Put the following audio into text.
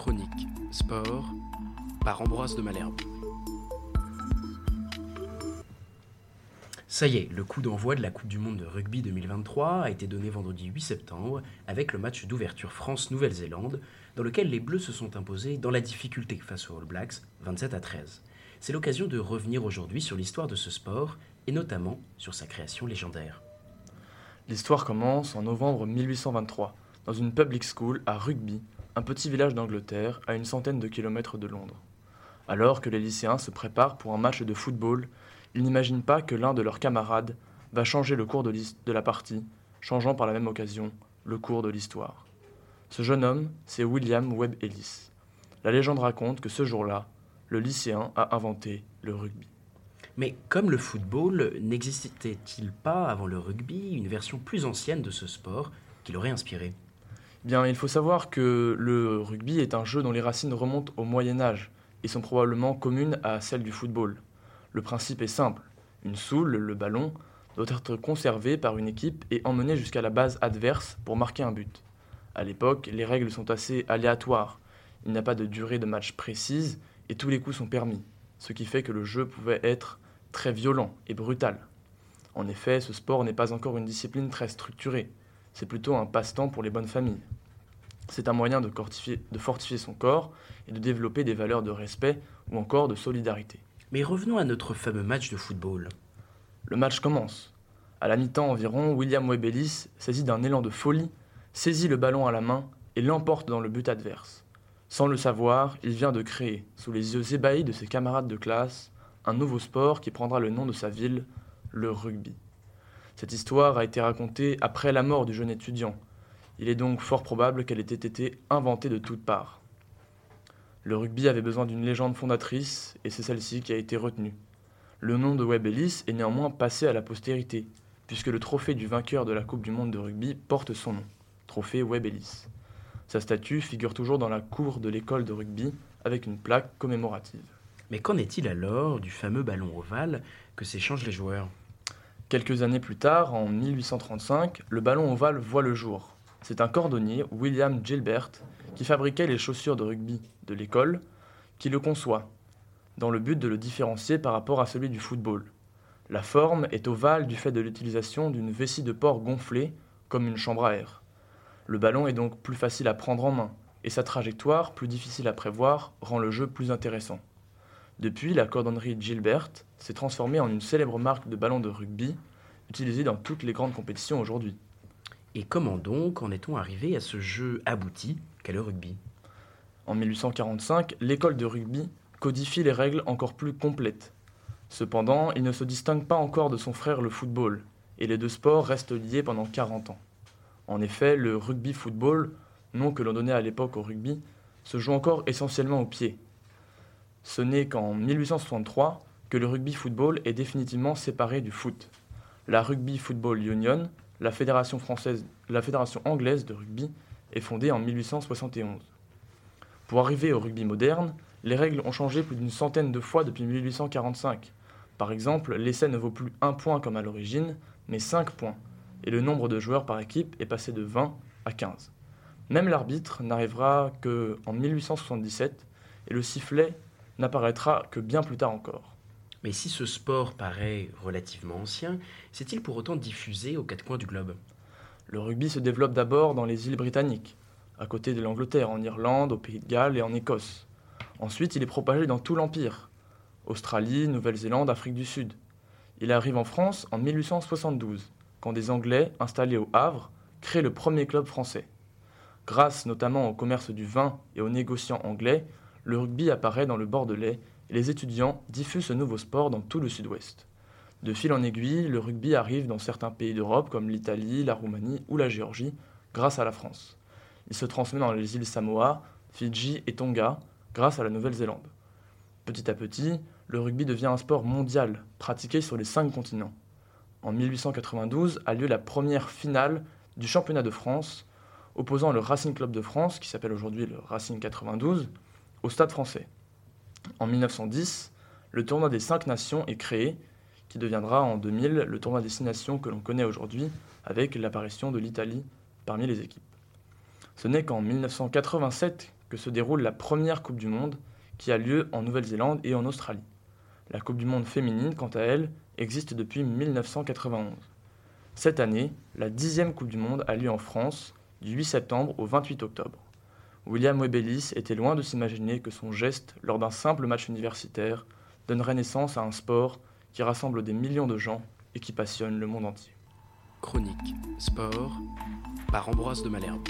Chronique Sport par Ambroise de Malherbe. Ça y est, le coup d'envoi de la Coupe du Monde de rugby 2023 a été donné vendredi 8 septembre avec le match d'ouverture France-Nouvelle-Zélande dans lequel les Bleus se sont imposés dans la difficulté face aux All Blacks 27 à 13. C'est l'occasion de revenir aujourd'hui sur l'histoire de ce sport et notamment sur sa création légendaire. L'histoire commence en novembre 1823 dans une public school à Rugby, un petit village d'Angleterre à une centaine de kilomètres de Londres. Alors que les lycéens se préparent pour un match de football, ils n'imaginent pas que l'un de leurs camarades va changer le cours de, la partie, changeant par la même occasion le cours de l'histoire. Ce jeune homme, c'est William Webb Ellis. La légende raconte que ce jour-là, le lycéen a inventé le rugby. Mais comme le football, n'existait-il pas avant le rugby une version plus ancienne de ce sport qui l'aurait inspiré? Bien, il faut savoir que le rugby est un jeu dont les racines remontent au Moyen Âge et sont probablement communes à celles du football. Le principe est simple. Une soule, le ballon, doit être conservé par une équipe et emmené jusqu'à la base adverse pour marquer un but. À l'époque, les règles sont assez aléatoires. Il n'y a pas de durée de match précise et tous les coups sont permis, ce qui fait que le jeu pouvait être très violent et brutal. En effet, ce sport n'est pas encore une discipline très structurée c'est plutôt un passe-temps pour les bonnes familles. C'est un moyen de, de, fortifier son corps et de développer des valeurs de respect ou encore de solidarité. Mais revenons à notre fameux match de football. Le match commence. À la mi-temps environ, William Webelis, saisi d'un élan de folie, saisit le ballon à la main et l'emporte dans le but adverse. Sans le savoir, il vient de créer, sous les yeux ébahis de ses camarades de classe, un nouveau sport qui prendra le nom de sa ville, le rugby. Cette histoire a été racontée après la mort du jeune étudiant. Il est donc fort probable qu'elle ait été inventée de toutes parts. Le rugby avait besoin d'une légende fondatrice, et c'est celle-ci qui a été retenue. Le nom de Webb Ellis est néanmoins passé à la postérité, puisque le trophée du vainqueur de la Coupe du Monde de rugby porte son nom, trophée Webb Ellis. Sa statue figure toujours dans la cour de l'école de rugby avec une plaque commémorative. Mais qu'en est-il alors du fameux ballon ovale que s'échangent les joueurs? Quelques années plus tard, en 1835, le ballon ovale voit le jour. C'est un cordonnier, William Gilbert, qui fabriquait les chaussures de rugby de l'école, qui le conçoit, dans le but de le différencier par rapport à celui du football. La forme est ovale du fait de l'utilisation d'une vessie de porc gonflée, comme une chambre à air. Le ballon est donc plus facile à prendre en main, et sa trajectoire, plus difficile à prévoir, rend le jeu plus intéressant. Depuis, la cordonnerie Gilbert s'est transformée en une célèbre marque de ballon de rugby utilisée dans toutes les grandes compétitions aujourd'hui. Et comment donc en est-on arrivé à ce jeu abouti qu'est le rugby? En 1845, l'école de rugby codifie les règles encore plus complètes. Cependant, il ne se distingue pas encore de son frère le football, et les deux sports restent liés pendant 40 ans. En effet, le rugby-football, nom que l'on donnait à l'époque au rugby, se joue encore essentiellement au pied, ce n'est qu'en 1863 que le rugby football est définitivement séparé du foot. La Rugby Football Union, la fédération, française, la fédération anglaise de rugby, est fondée en 1871. Pour arriver au rugby moderne, les règles ont changé plus d'une centaine de fois depuis 1845. Par exemple, l'essai ne vaut plus un point comme à l'origine, mais 5 points, et le nombre de joueurs par équipe est passé de 20 à 15. Même l'arbitre n'arrivera qu'en 1877, et le sifflet n'apparaîtra que bien plus tard encore. Mais si ce sport paraît relativement ancien, s'est-il pour autant diffusé aux quatre coins du globe? Le rugby se développe d'abord dans les îles britanniques, à côté de l'Angleterre, en Irlande, au Pays de Galles et en Écosse. Ensuite, il est propagé dans tout l'Empire, Australie, Nouvelle-Zélande, Afrique du Sud. Il arrive en France en 1872, quand des Anglais, installés au Havre, créent le premier club français. Grâce notamment au commerce du vin et aux négociants anglais, le rugby apparaît dans le Bordelais et les étudiants diffusent ce nouveau sport dans tout le sud-ouest. De fil en aiguille, le rugby arrive dans certains pays d'Europe comme l'Italie, la Roumanie ou la Géorgie grâce à la France. Il se transmet dans les îles Samoa, Fidji et Tonga grâce à la Nouvelle-Zélande. Petit à petit, le rugby devient un sport mondial, pratiqué sur les cinq continents. En 1892 a lieu la première finale du championnat de France, opposant le Racing Club de France, qui s'appelle aujourd'hui le Racing 92, au Stade français. En 1910, le tournoi des cinq nations est créé, qui deviendra en 2000 le tournoi des six nations que l'on connaît aujourd'hui, avec l'apparition de l'Italie parmi les équipes. Ce n'est qu'en 1987 que se déroule la première Coupe du Monde qui a lieu en Nouvelle-Zélande et en Australie. La Coupe du Monde féminine, quant à elle, existe depuis 1991. Cette année, la dixième Coupe du Monde a lieu en France, du 8 septembre au 28 octobre. William Webelis était loin de s'imaginer que son geste, lors d'un simple match universitaire, donnerait naissance à un sport qui rassemble des millions de gens et qui passionne le monde entier. Chronique Sport par Ambroise de Malherbe.